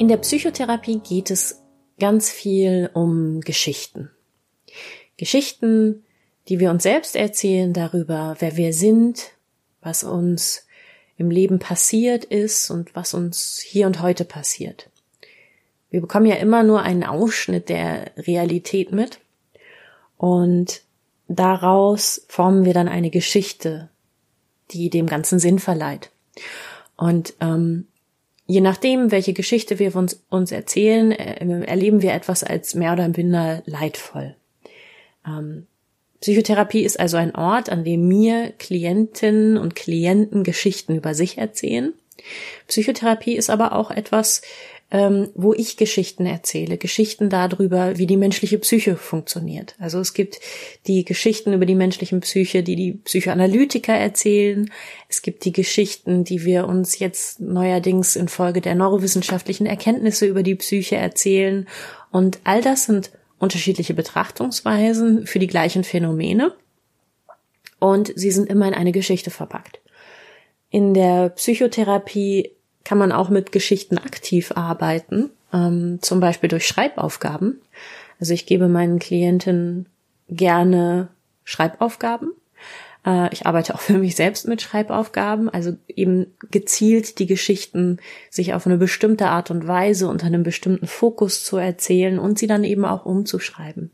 In der Psychotherapie geht es ganz viel um Geschichten. Geschichten, die wir uns selbst erzählen darüber, wer wir sind, was uns im Leben passiert ist und was uns hier und heute passiert. Wir bekommen ja immer nur einen Ausschnitt der Realität mit und daraus formen wir dann eine Geschichte, die dem Ganzen Sinn verleiht. Und ähm, je nachdem, welche Geschichte wir uns, uns erzählen, äh, erleben wir etwas als mehr oder minder leidvoll. Ähm, Psychotherapie ist also ein Ort, an dem mir Klientinnen und Klienten Geschichten über sich erzählen. Psychotherapie ist aber auch etwas, ähm, wo ich Geschichten erzähle, Geschichten darüber, wie die menschliche Psyche funktioniert. Also es gibt die Geschichten über die menschliche Psyche, die die Psychoanalytiker erzählen. Es gibt die Geschichten, die wir uns jetzt neuerdings infolge der neurowissenschaftlichen Erkenntnisse über die Psyche erzählen. Und all das sind unterschiedliche Betrachtungsweisen für die gleichen Phänomene. Und sie sind immer in eine Geschichte verpackt. In der Psychotherapie kann man auch mit Geschichten aktiv arbeiten, ähm, zum Beispiel durch Schreibaufgaben. Also ich gebe meinen Klienten gerne Schreibaufgaben. Äh, ich arbeite auch für mich selbst mit Schreibaufgaben, also eben gezielt die Geschichten sich auf eine bestimmte Art und Weise unter einem bestimmten Fokus zu erzählen und sie dann eben auch umzuschreiben.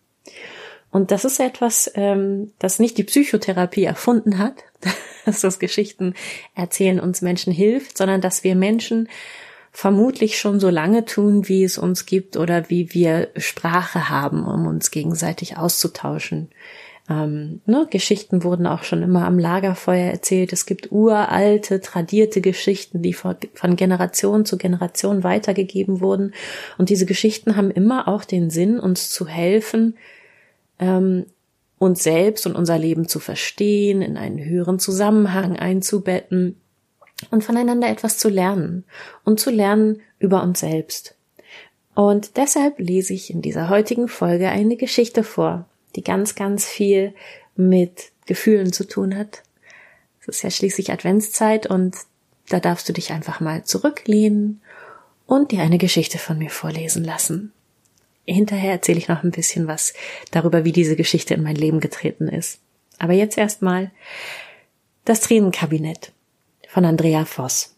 Und das ist etwas, ähm, das nicht die Psychotherapie erfunden hat, dass das Geschichten erzählen uns Menschen hilft, sondern dass wir Menschen vermutlich schon so lange tun, wie es uns gibt oder wie wir Sprache haben, um uns gegenseitig auszutauschen. Ähm, ne, Geschichten wurden auch schon immer am Lagerfeuer erzählt. Es gibt uralte, tradierte Geschichten, die von, von Generation zu Generation weitergegeben wurden. Und diese Geschichten haben immer auch den Sinn, uns zu helfen, ähm, uns selbst und unser Leben zu verstehen, in einen höheren Zusammenhang einzubetten und voneinander etwas zu lernen und zu lernen über uns selbst. Und deshalb lese ich in dieser heutigen Folge eine Geschichte vor, die ganz, ganz viel mit Gefühlen zu tun hat. Es ist ja schließlich Adventszeit und da darfst du dich einfach mal zurücklehnen und dir eine Geschichte von mir vorlesen lassen. Hinterher erzähle ich noch ein bisschen was darüber, wie diese Geschichte in mein Leben getreten ist. Aber jetzt erstmal das Tränenkabinett von Andrea Voss.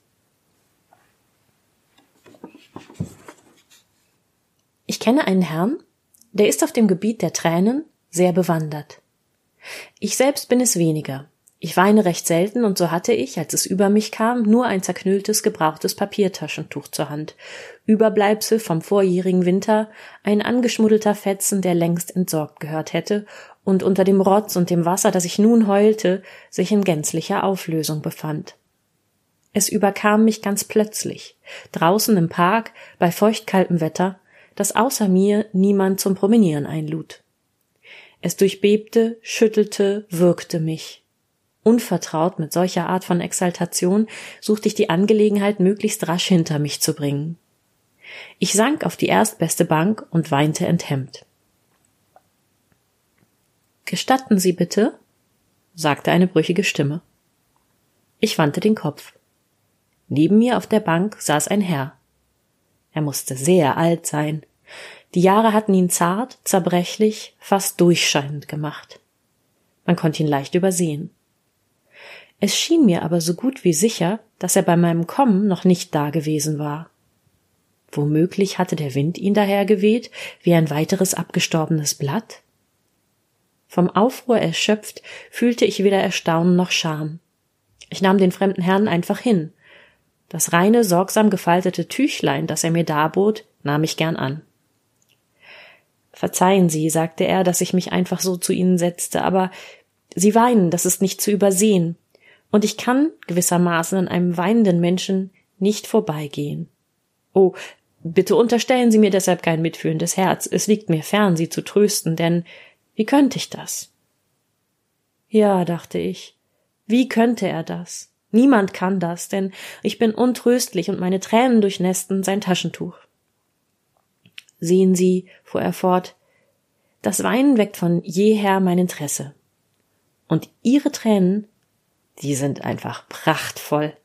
Ich kenne einen Herrn, der ist auf dem Gebiet der Tränen sehr bewandert. Ich selbst bin es weniger. Ich weine recht selten und so hatte ich, als es über mich kam, nur ein zerknülltes, gebrauchtes Papiertaschentuch zur Hand, Überbleibsel vom vorjährigen Winter, ein angeschmuddelter Fetzen, der längst entsorgt gehört hätte und unter dem Rotz und dem Wasser, das ich nun heulte, sich in gänzlicher Auflösung befand. Es überkam mich ganz plötzlich, draußen im Park, bei feuchtkaltem Wetter, dass außer mir niemand zum Promenieren einlud. Es durchbebte, schüttelte, würgte mich. Unvertraut mit solcher Art von Exaltation suchte ich die Angelegenheit möglichst rasch hinter mich zu bringen. Ich sank auf die erstbeste Bank und weinte enthemmt. Gestatten Sie bitte, sagte eine brüchige Stimme. Ich wandte den Kopf. Neben mir auf der Bank saß ein Herr. Er musste sehr alt sein. Die Jahre hatten ihn zart, zerbrechlich, fast durchscheinend gemacht. Man konnte ihn leicht übersehen. Es schien mir aber so gut wie sicher, dass er bei meinem Kommen noch nicht da gewesen war. Womöglich hatte der Wind ihn dahergeweht wie ein weiteres abgestorbenes Blatt? Vom Aufruhr erschöpft fühlte ich weder Erstaunen noch Scham. Ich nahm den fremden Herrn einfach hin. Das reine, sorgsam gefaltete Tüchlein, das er mir darbot, nahm ich gern an. Verzeihen Sie, sagte er, dass ich mich einfach so zu Ihnen setzte, aber Sie weinen, das ist nicht zu übersehen und ich kann gewissermaßen an einem weinenden Menschen nicht vorbeigehen. Oh, bitte unterstellen Sie mir deshalb kein mitfühlendes Herz. Es liegt mir fern, Sie zu trösten, denn wie könnte ich das? Ja, dachte ich, wie könnte er das? Niemand kann das, denn ich bin untröstlich und meine Tränen durchnästen sein Taschentuch. Sehen Sie, fuhr er fort, das Weinen weckt von jeher mein Interesse. Und Ihre Tränen, die sind einfach prachtvoll.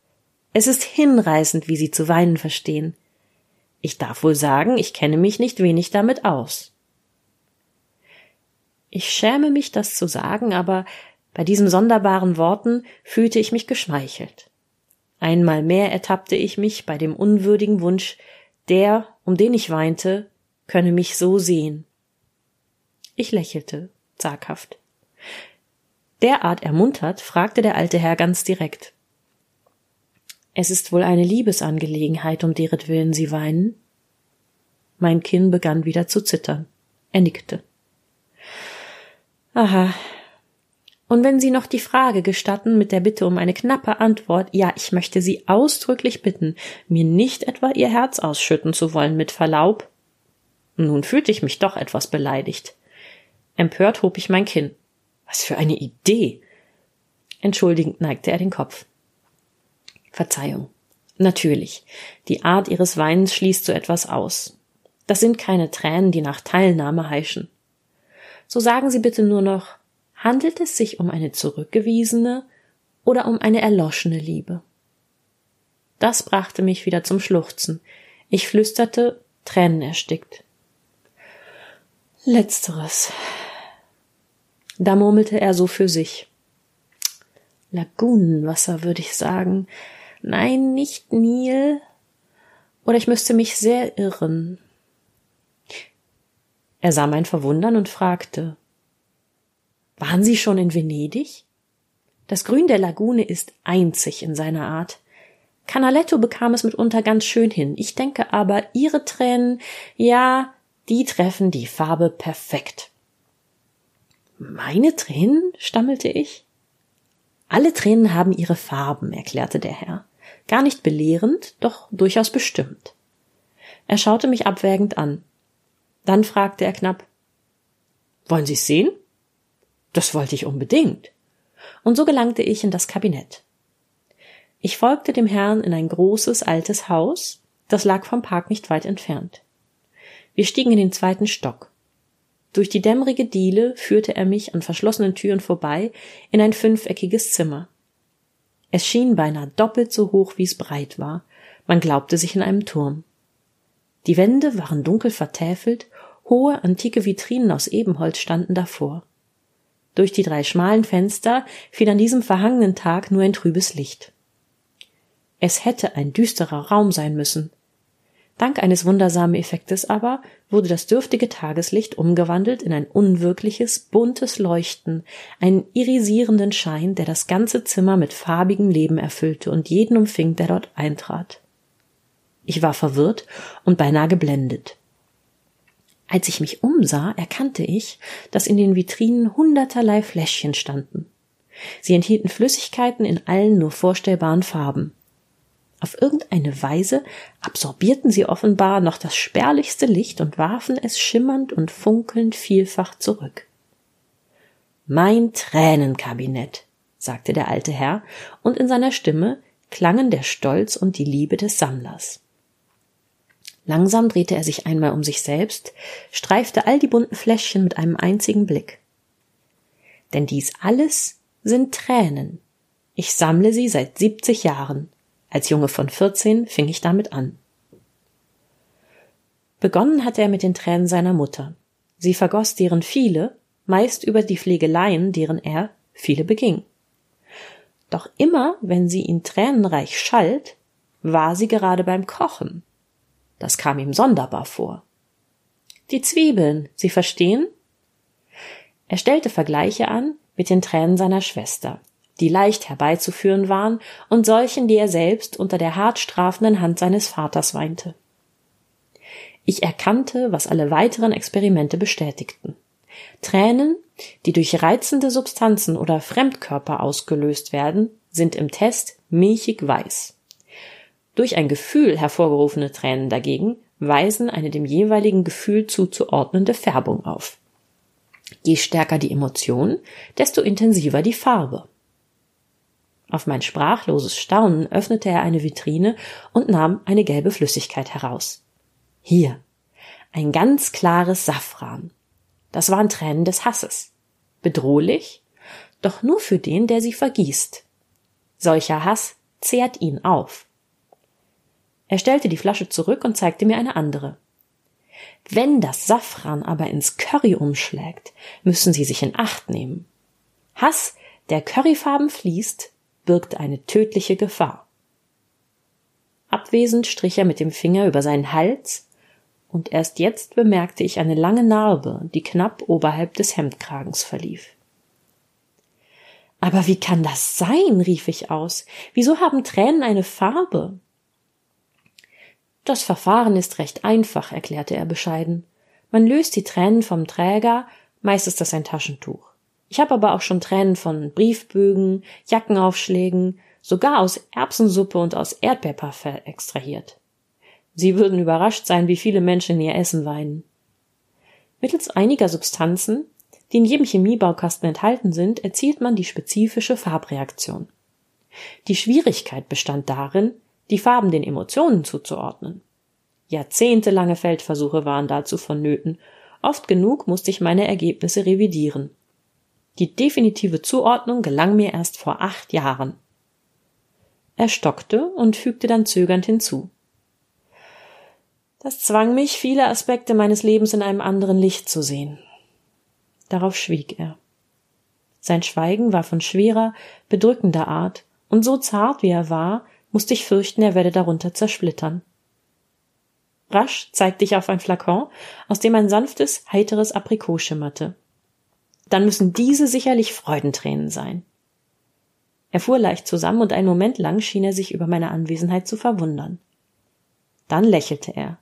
Es ist hinreißend, wie Sie zu weinen verstehen. Ich darf wohl sagen, ich kenne mich nicht wenig damit aus. Ich schäme mich, das zu sagen, aber bei diesen sonderbaren Worten fühlte ich mich geschmeichelt. Einmal mehr ertappte ich mich bei dem unwürdigen Wunsch, der, um den ich weinte, könne mich so sehen. Ich lächelte, zaghaft. Derart ermuntert, fragte der alte Herr ganz direkt. Es ist wohl eine Liebesangelegenheit, um deretwillen Sie weinen? Mein Kinn begann wieder zu zittern. Er nickte. Aha, und wenn Sie noch die Frage gestatten mit der Bitte um eine knappe Antwort, ja, ich möchte Sie ausdrücklich bitten, mir nicht etwa Ihr Herz ausschütten zu wollen mit Verlaub. Nun fühlte ich mich doch etwas beleidigt. Empört hob ich mein Kinn. Was für eine Idee. Entschuldigend neigte er den Kopf. Verzeihung. Natürlich. Die Art Ihres Weinens schließt so etwas aus. Das sind keine Tränen, die nach Teilnahme heischen. So sagen Sie bitte nur noch, Handelt es sich um eine zurückgewiesene oder um eine erloschene Liebe? Das brachte mich wieder zum Schluchzen. Ich flüsterte, Tränen erstickt. Letzteres. Da murmelte er so für sich. Lagunenwasser, würde ich sagen. Nein, nicht Nil. Oder ich müsste mich sehr irren. Er sah mein Verwundern und fragte waren Sie schon in Venedig? Das Grün der Lagune ist einzig in seiner Art. Canaletto bekam es mitunter ganz schön hin. Ich denke aber, Ihre Tränen, ja, die treffen die Farbe perfekt. Meine Tränen? stammelte ich. Alle Tränen haben ihre Farben, erklärte der Herr. Gar nicht belehrend, doch durchaus bestimmt. Er schaute mich abwägend an. Dann fragte er knapp Wollen Sie's sehen? Das wollte ich unbedingt. Und so gelangte ich in das Kabinett. Ich folgte dem Herrn in ein großes altes Haus, das lag vom Park nicht weit entfernt. Wir stiegen in den zweiten Stock. Durch die dämmerige Diele führte er mich an verschlossenen Türen vorbei in ein fünfeckiges Zimmer. Es schien beinahe doppelt so hoch, wie es breit war. Man glaubte sich in einem Turm. Die Wände waren dunkel vertäfelt, hohe antike Vitrinen aus Ebenholz standen davor. Durch die drei schmalen Fenster fiel an diesem verhangenen Tag nur ein trübes Licht. Es hätte ein düsterer Raum sein müssen. Dank eines wundersamen Effektes aber wurde das dürftige Tageslicht umgewandelt in ein unwirkliches, buntes Leuchten, einen irisierenden Schein, der das ganze Zimmer mit farbigem Leben erfüllte und jeden umfing, der dort eintrat. Ich war verwirrt und beinahe geblendet. Als ich mich umsah, erkannte ich, dass in den Vitrinen hunderterlei Fläschchen standen. Sie enthielten Flüssigkeiten in allen nur vorstellbaren Farben. Auf irgendeine Weise absorbierten sie offenbar noch das spärlichste Licht und warfen es schimmernd und funkelnd vielfach zurück. Mein Tränenkabinett, sagte der alte Herr, und in seiner Stimme klangen der Stolz und die Liebe des Sammlers. Langsam drehte er sich einmal um sich selbst, streifte all die bunten Fläschchen mit einem einzigen Blick. Denn dies alles sind Tränen. Ich sammle sie seit siebzig Jahren. Als Junge von vierzehn fing ich damit an. Begonnen hatte er mit den Tränen seiner Mutter. Sie vergoss deren viele, meist über die Pflegeleien, deren er viele beging. Doch immer, wenn sie ihn tränenreich schalt, war sie gerade beim Kochen, das kam ihm sonderbar vor. Die Zwiebeln, Sie verstehen? Er stellte Vergleiche an mit den Tränen seiner Schwester, die leicht herbeizuführen waren und solchen, die er selbst unter der hart strafenden Hand seines Vaters weinte. Ich erkannte, was alle weiteren Experimente bestätigten. Tränen, die durch reizende Substanzen oder Fremdkörper ausgelöst werden, sind im Test milchig weiß. Durch ein Gefühl hervorgerufene Tränen dagegen weisen eine dem jeweiligen Gefühl zuzuordnende Färbung auf. Je stärker die Emotion, desto intensiver die Farbe. Auf mein sprachloses Staunen öffnete er eine Vitrine und nahm eine gelbe Flüssigkeit heraus. Hier. Ein ganz klares Safran. Das waren Tränen des Hasses. Bedrohlich, doch nur für den, der sie vergießt. Solcher Hass zehrt ihn auf. Er stellte die Flasche zurück und zeigte mir eine andere. Wenn das Safran aber ins Curry umschlägt, müssen Sie sich in Acht nehmen. Hass, der Curryfarben fließt, birgt eine tödliche Gefahr. Abwesend strich er mit dem Finger über seinen Hals, und erst jetzt bemerkte ich eine lange Narbe, die knapp oberhalb des Hemdkragens verlief. Aber wie kann das sein? rief ich aus. Wieso haben Tränen eine Farbe? Das Verfahren ist recht einfach, erklärte er bescheiden. Man löst die Tränen vom Träger, meist ist das ein Taschentuch. Ich habe aber auch schon Tränen von Briefbögen, Jackenaufschlägen, sogar aus Erbsensuppe und aus Erdbeerparfait extrahiert. Sie würden überrascht sein, wie viele Menschen in ihr Essen weinen. Mittels einiger Substanzen, die in jedem Chemiebaukasten enthalten sind, erzielt man die spezifische Farbreaktion. Die Schwierigkeit bestand darin, die Farben den Emotionen zuzuordnen. Jahrzehntelange Feldversuche waren dazu vonnöten, oft genug musste ich meine Ergebnisse revidieren. Die definitive Zuordnung gelang mir erst vor acht Jahren. Er stockte und fügte dann zögernd hinzu. Das zwang mich, viele Aspekte meines Lebens in einem anderen Licht zu sehen. Darauf schwieg er. Sein Schweigen war von schwerer, bedrückender Art, und so zart wie er war, musste ich fürchten, er werde darunter zersplittern. Rasch zeigte ich auf ein Flakon, aus dem ein sanftes, heiteres Aprikot schimmerte. Dann müssen diese sicherlich Freudentränen sein. Er fuhr leicht zusammen und einen Moment lang schien er sich über meine Anwesenheit zu verwundern. Dann lächelte er.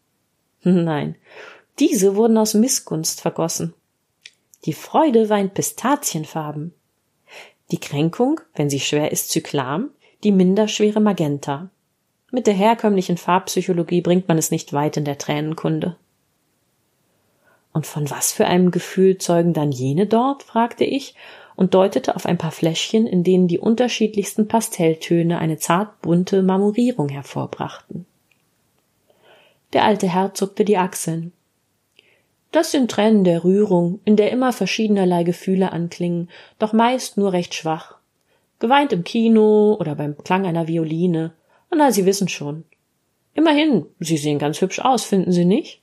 Nein, diese wurden aus Missgunst vergossen. Die Freude in Pistazienfarben. Die Kränkung, wenn sie schwer ist, Zyklam, die minderschwere Magenta. Mit der herkömmlichen Farbpsychologie bringt man es nicht weit in der Tränenkunde. Und von was für einem Gefühl zeugen dann jene dort? fragte ich und deutete auf ein paar Fläschchen, in denen die unterschiedlichsten Pastelltöne eine zart bunte Marmorierung hervorbrachten. Der alte Herr zuckte die Achseln. Das sind Tränen der Rührung, in der immer verschiedenerlei Gefühle anklingen, doch meist nur recht schwach. Geweint im Kino oder beim Klang einer Violine. Na, Sie wissen schon. Immerhin, Sie sehen ganz hübsch aus, finden Sie nicht?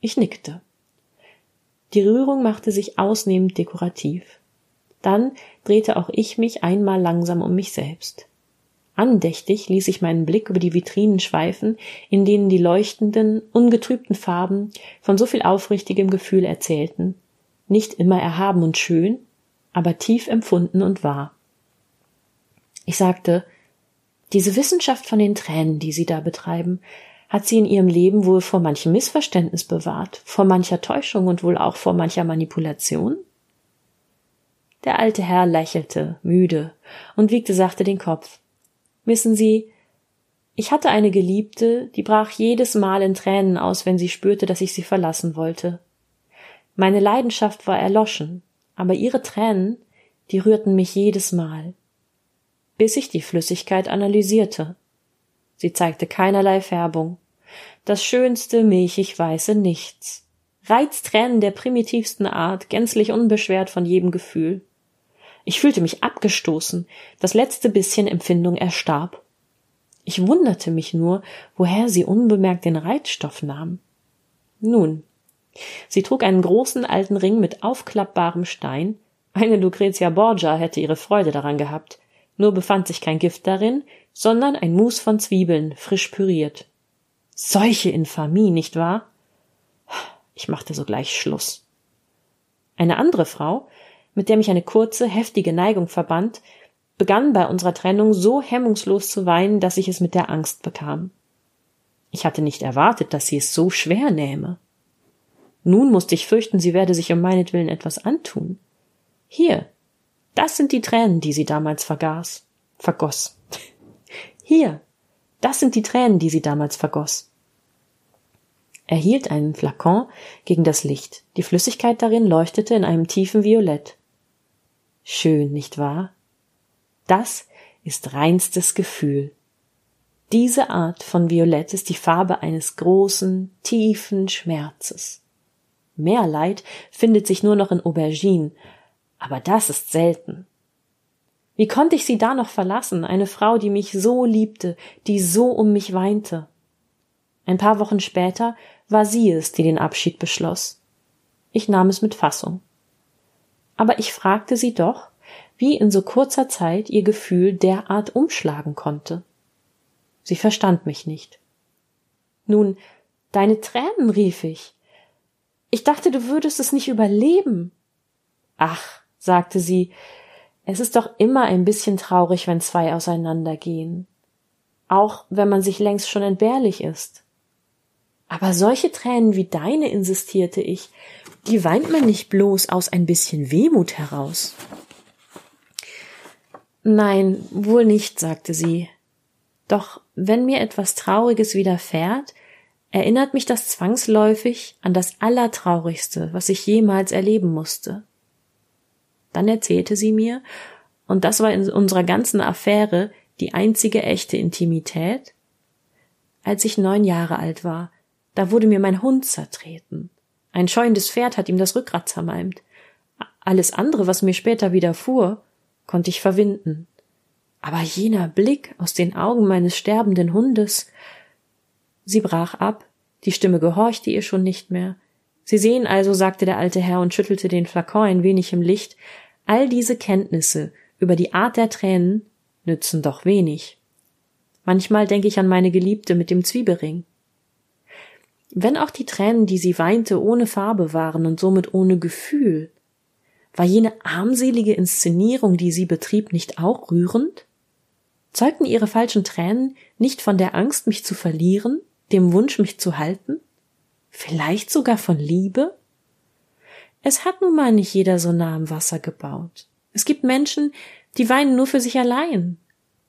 Ich nickte. Die Rührung machte sich ausnehmend dekorativ. Dann drehte auch ich mich einmal langsam um mich selbst. Andächtig ließ ich meinen Blick über die Vitrinen schweifen, in denen die leuchtenden, ungetrübten Farben von so viel aufrichtigem Gefühl erzählten, nicht immer erhaben und schön, aber tief empfunden und wahr. Ich sagte, diese Wissenschaft von den Tränen, die Sie da betreiben, hat Sie in Ihrem Leben wohl vor manchem Missverständnis bewahrt, vor mancher Täuschung und wohl auch vor mancher Manipulation? Der alte Herr lächelte, müde, und wiegte sachte den Kopf. Wissen Sie, ich hatte eine Geliebte, die brach jedes Mal in Tränen aus, wenn sie spürte, dass ich sie verlassen wollte. Meine Leidenschaft war erloschen, aber ihre Tränen, die rührten mich jedes Mal bis ich die Flüssigkeit analysierte. Sie zeigte keinerlei Färbung. Das schönste milchig weiße Nichts. Reiztränen der primitivsten Art, gänzlich unbeschwert von jedem Gefühl. Ich fühlte mich abgestoßen, das letzte bisschen Empfindung erstarb. Ich wunderte mich nur, woher sie unbemerkt den Reizstoff nahm. Nun, sie trug einen großen alten Ring mit aufklappbarem Stein, eine Lucretia Borgia hätte ihre Freude daran gehabt, nur befand sich kein Gift darin, sondern ein Mus von Zwiebeln, frisch püriert. Solche Infamie, nicht wahr? Ich machte sogleich Schluss. Eine andere Frau, mit der mich eine kurze, heftige Neigung verband, begann bei unserer Trennung so hemmungslos zu weinen, dass ich es mit der Angst bekam. Ich hatte nicht erwartet, dass sie es so schwer nähme. Nun musste ich fürchten, sie werde sich um meinetwillen etwas antun. Hier, das sind die Tränen, die sie damals vergaß, vergoss. Hier, Das sind die Tränen, die sie damals vergoss. Er hielt einen Flakon gegen das Licht. Die Flüssigkeit darin leuchtete in einem tiefen Violett. Schön, nicht wahr? Das ist reinstes Gefühl. Diese Art von Violett ist die Farbe eines großen, tiefen Schmerzes. Mehr Leid findet sich nur noch in Aubergine, aber das ist selten. Wie konnte ich sie da noch verlassen, eine Frau, die mich so liebte, die so um mich weinte? Ein paar Wochen später war sie es, die den Abschied beschloss. Ich nahm es mit Fassung. Aber ich fragte sie doch, wie in so kurzer Zeit ihr Gefühl derart umschlagen konnte. Sie verstand mich nicht. Nun, deine Tränen, rief ich. Ich dachte, du würdest es nicht überleben. Ach, sagte sie, es ist doch immer ein bisschen traurig, wenn zwei auseinandergehen. Auch wenn man sich längst schon entbehrlich ist. Aber solche Tränen wie deine, insistierte ich, die weint man nicht bloß aus ein bisschen Wehmut heraus. Nein, wohl nicht, sagte sie. Doch wenn mir etwas Trauriges widerfährt, erinnert mich das zwangsläufig an das Allertraurigste, was ich jemals erleben musste. Dann erzählte sie mir, und das war in unserer ganzen Affäre die einzige echte Intimität, als ich neun Jahre alt war, da wurde mir mein Hund zertreten. Ein scheuendes Pferd hat ihm das Rückgrat zermalmt. Alles andere, was mir später widerfuhr, konnte ich verwinden. Aber jener Blick aus den Augen meines sterbenden Hundes. Sie brach ab, die Stimme gehorchte ihr schon nicht mehr, Sie sehen also, sagte der alte Herr und schüttelte den Flakon ein wenig im Licht, all diese Kenntnisse über die Art der Tränen nützen doch wenig. Manchmal denke ich an meine Geliebte mit dem Zwiebelring. Wenn auch die Tränen, die sie weinte, ohne Farbe waren und somit ohne Gefühl, war jene armselige Inszenierung, die sie betrieb, nicht auch rührend? Zeugten ihre falschen Tränen nicht von der Angst, mich zu verlieren, dem Wunsch, mich zu halten? Vielleicht sogar von Liebe? Es hat nun mal nicht jeder so nah am Wasser gebaut. Es gibt Menschen, die weinen nur für sich allein.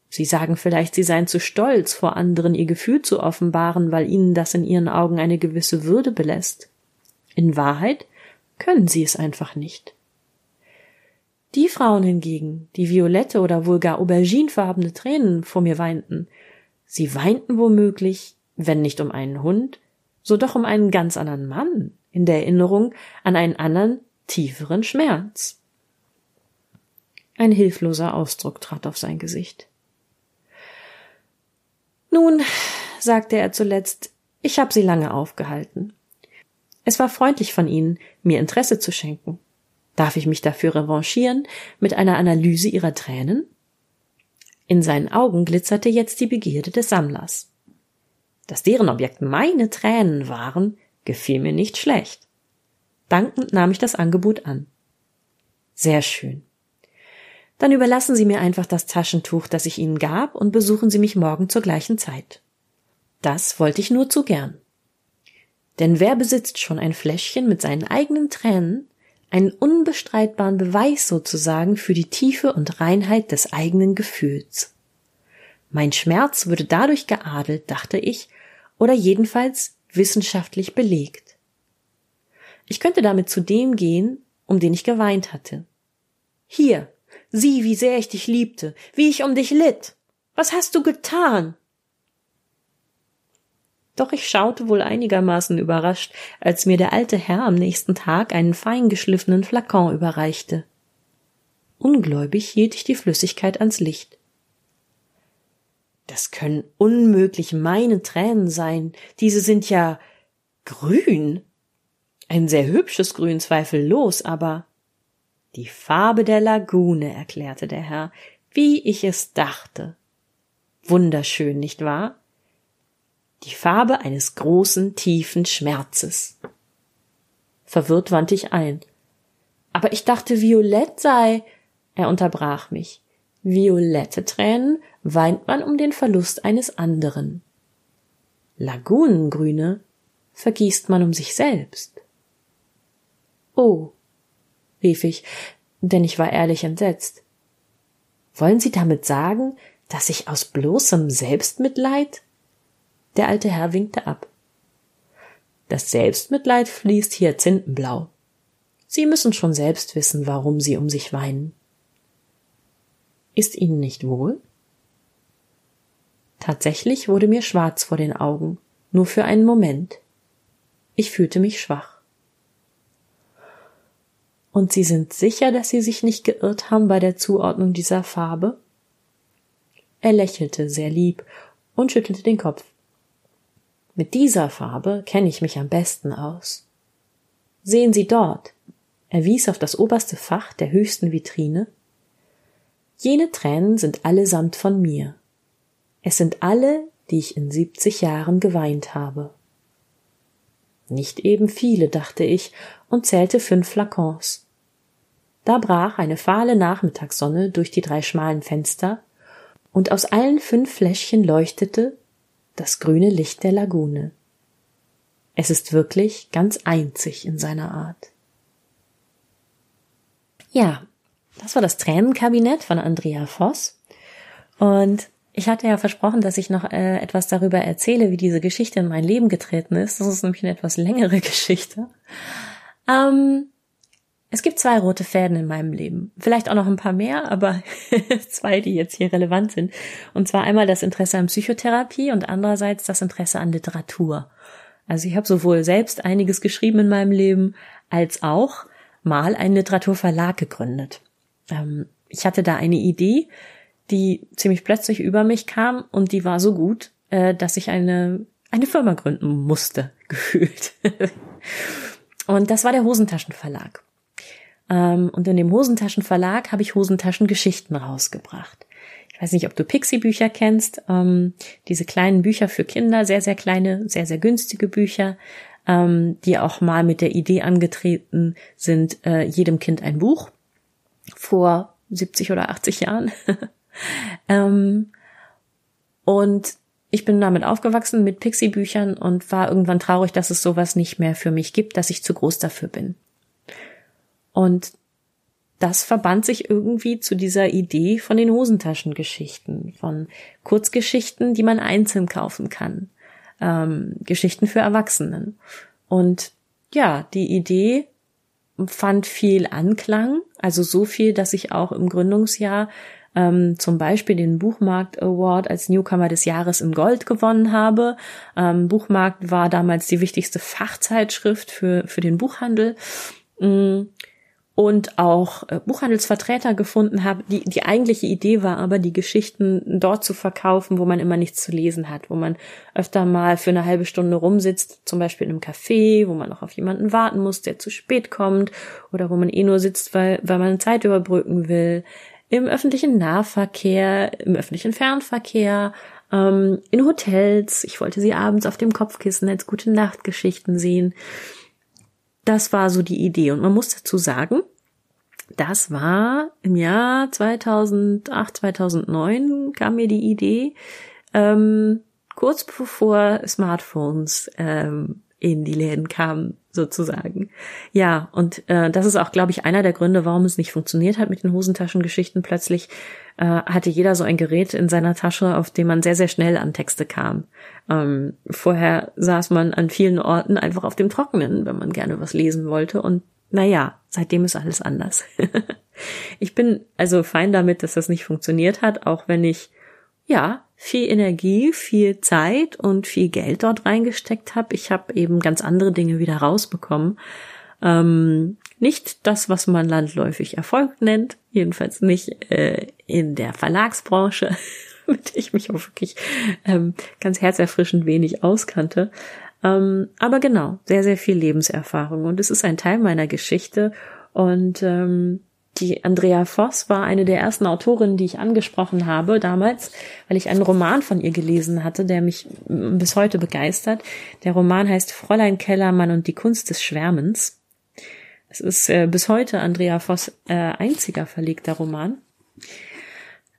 Sie sagen vielleicht, sie seien zu stolz, vor anderen ihr Gefühl zu offenbaren, weil ihnen das in ihren Augen eine gewisse Würde belässt. In Wahrheit können sie es einfach nicht. Die Frauen hingegen, die violette oder wohl gar auberginefarbene Tränen vor mir weinten, sie weinten womöglich, wenn nicht um einen Hund, so doch um einen ganz anderen Mann, in der Erinnerung an einen anderen, tieferen Schmerz. Ein hilfloser Ausdruck trat auf sein Gesicht. Nun, sagte er zuletzt, ich habe Sie lange aufgehalten. Es war freundlich von Ihnen, mir Interesse zu schenken. Darf ich mich dafür revanchieren mit einer Analyse Ihrer Tränen? In seinen Augen glitzerte jetzt die Begierde des Sammlers. Dass deren Objekt meine Tränen waren, gefiel mir nicht schlecht. Dankend nahm ich das Angebot an. Sehr schön. Dann überlassen Sie mir einfach das Taschentuch, das ich Ihnen gab, und besuchen Sie mich morgen zur gleichen Zeit. Das wollte ich nur zu gern. Denn wer besitzt schon ein Fläschchen mit seinen eigenen Tränen, einen unbestreitbaren Beweis sozusagen für die Tiefe und Reinheit des eigenen Gefühls? Mein Schmerz würde dadurch geadelt, dachte ich, oder jedenfalls wissenschaftlich belegt. Ich könnte damit zu dem gehen, um den ich geweint hatte. Hier, sieh, wie sehr ich dich liebte, wie ich um dich litt. Was hast du getan? Doch ich schaute wohl einigermaßen überrascht, als mir der alte Herr am nächsten Tag einen feingeschliffenen Flakon überreichte. Ungläubig hielt ich die Flüssigkeit ans Licht. Das können unmöglich meine Tränen sein. Diese sind ja grün. Ein sehr hübsches Grün zweifellos, aber die Farbe der Lagune, erklärte der Herr, wie ich es dachte. Wunderschön, nicht wahr? Die Farbe eines großen, tiefen Schmerzes. Verwirrt wandte ich ein. Aber ich dachte, violett sei. Er unterbrach mich. Violette Tränen weint man um den Verlust eines anderen. Lagunengrüne vergießt man um sich selbst. Oh, rief ich, denn ich war ehrlich entsetzt. Wollen Sie damit sagen, dass ich aus bloßem Selbstmitleid? Der alte Herr winkte ab. Das Selbstmitleid fließt hier zintenblau. Sie müssen schon selbst wissen, warum Sie um sich weinen. Ist Ihnen nicht wohl? Tatsächlich wurde mir schwarz vor den Augen, nur für einen Moment. Ich fühlte mich schwach. Und Sie sind sicher, dass Sie sich nicht geirrt haben bei der Zuordnung dieser Farbe? Er lächelte sehr lieb und schüttelte den Kopf. Mit dieser Farbe kenne ich mich am besten aus. Sehen Sie dort. Er wies auf das oberste Fach der höchsten Vitrine. Jene Tränen sind allesamt von mir. Es sind alle, die ich in siebzig Jahren geweint habe. Nicht eben viele, dachte ich und zählte fünf Flakons. Da brach eine fahle Nachmittagssonne durch die drei schmalen Fenster, und aus allen fünf Fläschchen leuchtete das grüne Licht der Lagune. Es ist wirklich ganz einzig in seiner Art. Ja, das war das Tränenkabinett von Andrea Voss. Und ich hatte ja versprochen, dass ich noch äh, etwas darüber erzähle, wie diese Geschichte in mein Leben getreten ist. Das ist nämlich eine etwas längere Geschichte. Ähm, es gibt zwei rote Fäden in meinem Leben. Vielleicht auch noch ein paar mehr, aber zwei, die jetzt hier relevant sind. Und zwar einmal das Interesse an Psychotherapie und andererseits das Interesse an Literatur. Also ich habe sowohl selbst einiges geschrieben in meinem Leben, als auch mal einen Literaturverlag gegründet. Ähm, ich hatte da eine Idee, die ziemlich plötzlich über mich kam und die war so gut, äh, dass ich eine, eine Firma gründen musste, gefühlt. und das war der Hosentaschenverlag. Ähm, und in dem Hosentaschenverlag habe ich Hosentaschengeschichten rausgebracht. Ich weiß nicht, ob du Pixie-Bücher kennst. Ähm, diese kleinen Bücher für Kinder, sehr, sehr kleine, sehr, sehr günstige Bücher, ähm, die auch mal mit der Idee angetreten sind, äh, jedem Kind ein Buch vor 70 oder 80 Jahren. ähm, und ich bin damit aufgewachsen mit Pixie-Büchern und war irgendwann traurig, dass es sowas nicht mehr für mich gibt, dass ich zu groß dafür bin. Und das verband sich irgendwie zu dieser Idee von den Hosentaschengeschichten, von Kurzgeschichten, die man einzeln kaufen kann, ähm, Geschichten für Erwachsenen. Und ja, die Idee fand viel Anklang, also so viel, dass ich auch im Gründungsjahr ähm, zum Beispiel den Buchmarkt Award als Newcomer des Jahres in Gold gewonnen habe. Ähm, Buchmarkt war damals die wichtigste Fachzeitschrift für, für den Buchhandel. Mm und auch äh, Buchhandelsvertreter gefunden habe. Die, die eigentliche Idee war aber, die Geschichten dort zu verkaufen, wo man immer nichts zu lesen hat, wo man öfter mal für eine halbe Stunde rumsitzt, zum Beispiel in einem Café, wo man noch auf jemanden warten muss, der zu spät kommt, oder wo man eh nur sitzt, weil, weil man Zeit überbrücken will, im öffentlichen Nahverkehr, im öffentlichen Fernverkehr, ähm, in Hotels. Ich wollte sie abends auf dem Kopfkissen als gute Nachtgeschichten sehen. Das war so die Idee. Und man muss dazu sagen, das war im Jahr 2008, 2009 kam mir die Idee, ähm, kurz bevor Smartphones ähm, in die Läden kamen, sozusagen. Ja, und äh, das ist auch, glaube ich, einer der Gründe, warum es nicht funktioniert hat mit den Hosentaschengeschichten. Plötzlich äh, hatte jeder so ein Gerät in seiner Tasche, auf dem man sehr, sehr schnell an Texte kam. Ähm, vorher saß man an vielen Orten einfach auf dem Trockenen, wenn man gerne was lesen wollte. Und naja, seitdem ist alles anders. ich bin also fein damit, dass das nicht funktioniert hat, auch wenn ich ja viel Energie, viel Zeit und viel Geld dort reingesteckt habe. Ich habe eben ganz andere Dinge wieder rausbekommen. Ähm, nicht das, was man landläufig Erfolg nennt, jedenfalls nicht äh, in der Verlagsbranche, mit der ich mich auch wirklich ähm, ganz herzerfrischend wenig auskannte. Ähm, aber genau, sehr, sehr viel Lebenserfahrung und es ist ein Teil meiner Geschichte und ähm, die Andrea Voss war eine der ersten Autorinnen, die ich angesprochen habe damals, weil ich einen Roman von ihr gelesen hatte, der mich bis heute begeistert. Der Roman heißt Fräulein Kellermann und die Kunst des Schwärmens. Es ist äh, bis heute Andrea Voss äh, einziger verlegter Roman.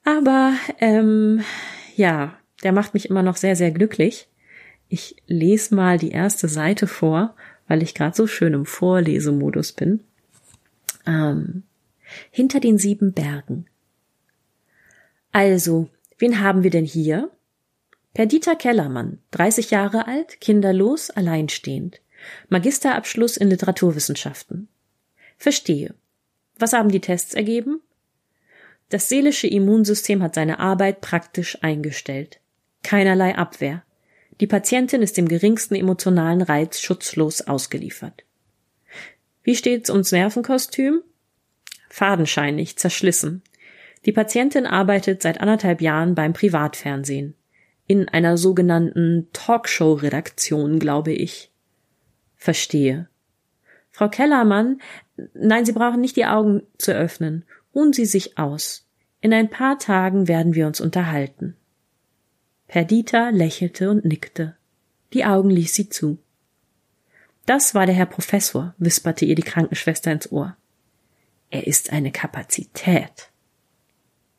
Aber ähm, ja, der macht mich immer noch sehr, sehr glücklich. Ich lese mal die erste Seite vor, weil ich gerade so schön im Vorlesemodus bin. Ähm, hinter den sieben Bergen. Also, Wen haben wir denn hier? Perdita Kellermann, 30 Jahre alt, kinderlos, alleinstehend. Magisterabschluss in Literaturwissenschaften. Verstehe. Was haben die Tests ergeben? Das seelische Immunsystem hat seine Arbeit praktisch eingestellt. Keinerlei Abwehr. Die Patientin ist dem geringsten emotionalen Reiz schutzlos ausgeliefert. Wie steht's ums Nervenkostüm? Fadenscheinig, zerschlissen. Die Patientin arbeitet seit anderthalb Jahren beim Privatfernsehen. In einer sogenannten Talkshow-Redaktion, glaube ich. Verstehe. Frau Kellermann, nein, Sie brauchen nicht die Augen zu öffnen. Ruhen Sie sich aus. In ein paar Tagen werden wir uns unterhalten. Perdita lächelte und nickte. Die Augen ließ sie zu. Das war der Herr Professor, wisperte ihr die Krankenschwester ins Ohr. Er ist eine Kapazität.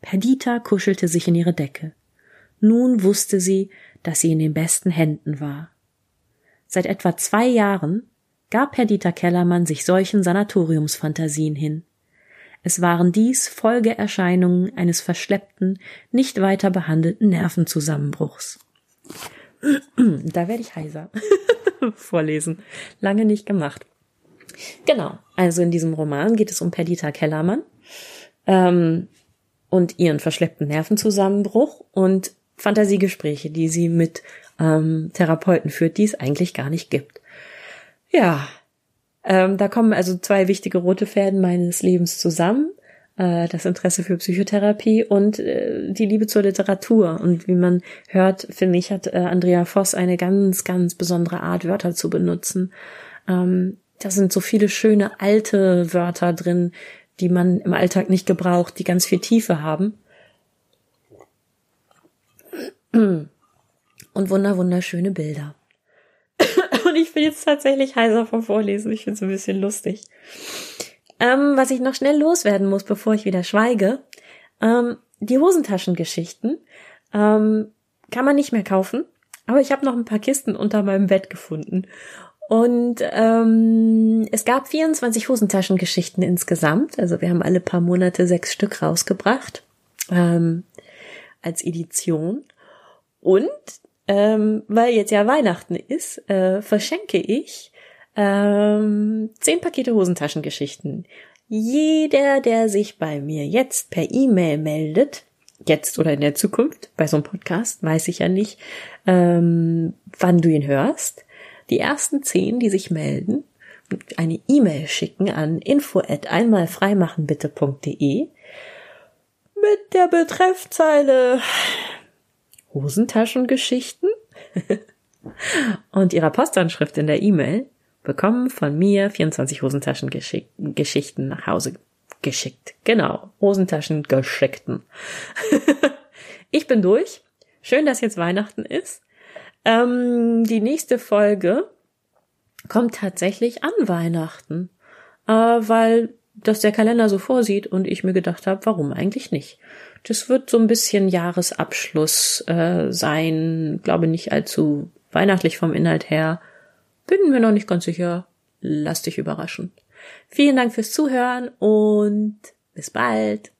Perdita kuschelte sich in ihre Decke. Nun wusste sie, dass sie in den besten Händen war. Seit etwa zwei Jahren gab Perdita Kellermann sich solchen Sanatoriumsfantasien hin. Es waren dies Folgeerscheinungen eines verschleppten, nicht weiter behandelten Nervenzusammenbruchs. da werde ich heiser. Vorlesen. Lange nicht gemacht. Genau. Also in diesem Roman geht es um Perdita Kellermann ähm, und ihren verschleppten Nervenzusammenbruch und Fantasiegespräche, die sie mit ähm, Therapeuten führt, die es eigentlich gar nicht gibt. Ja, ähm, da kommen also zwei wichtige rote Fäden meines Lebens zusammen. Äh, das Interesse für Psychotherapie und äh, die Liebe zur Literatur. Und wie man hört, finde ich, hat äh, Andrea Voss eine ganz, ganz besondere Art, Wörter zu benutzen. Ähm, da sind so viele schöne alte Wörter drin, die man im Alltag nicht gebraucht, die ganz viel Tiefe haben. Und wunder, wunderschöne Bilder. Und ich bin jetzt tatsächlich heiser vom Vorlesen. Ich finde es ein bisschen lustig. Ähm, was ich noch schnell loswerden muss, bevor ich wieder schweige, ähm, die Hosentaschengeschichten ähm, kann man nicht mehr kaufen. Aber ich habe noch ein paar Kisten unter meinem Bett gefunden. Und ähm, es gab 24 Hosentaschengeschichten insgesamt. Also wir haben alle paar Monate sechs Stück rausgebracht ähm, als Edition. Und ähm, weil jetzt ja Weihnachten ist, äh, verschenke ich ähm, zehn Pakete Hosentaschengeschichten. Jeder, der sich bei mir jetzt per E-Mail meldet, jetzt oder in der Zukunft, bei so einem Podcast, weiß ich ja nicht, ähm, wann du ihn hörst. Die ersten zehn, die sich melden, eine E-Mail schicken an info at einmalfreimachenbitte.de mit der Betreffzeile Hosentaschengeschichten und ihrer Postanschrift in der E-Mail bekommen von mir 24 Hosentaschengeschichten nach Hause geschickt. Genau, Hosentaschengeschickten. ich bin durch. Schön, dass jetzt Weihnachten ist. Ähm, die nächste Folge kommt tatsächlich an Weihnachten, äh, weil das der Kalender so vorsieht und ich mir gedacht habe, warum eigentlich nicht? Das wird so ein bisschen Jahresabschluss äh, sein, glaube nicht allzu weihnachtlich vom Inhalt her. Bin mir noch nicht ganz sicher. Lass dich überraschen. Vielen Dank fürs Zuhören und bis bald.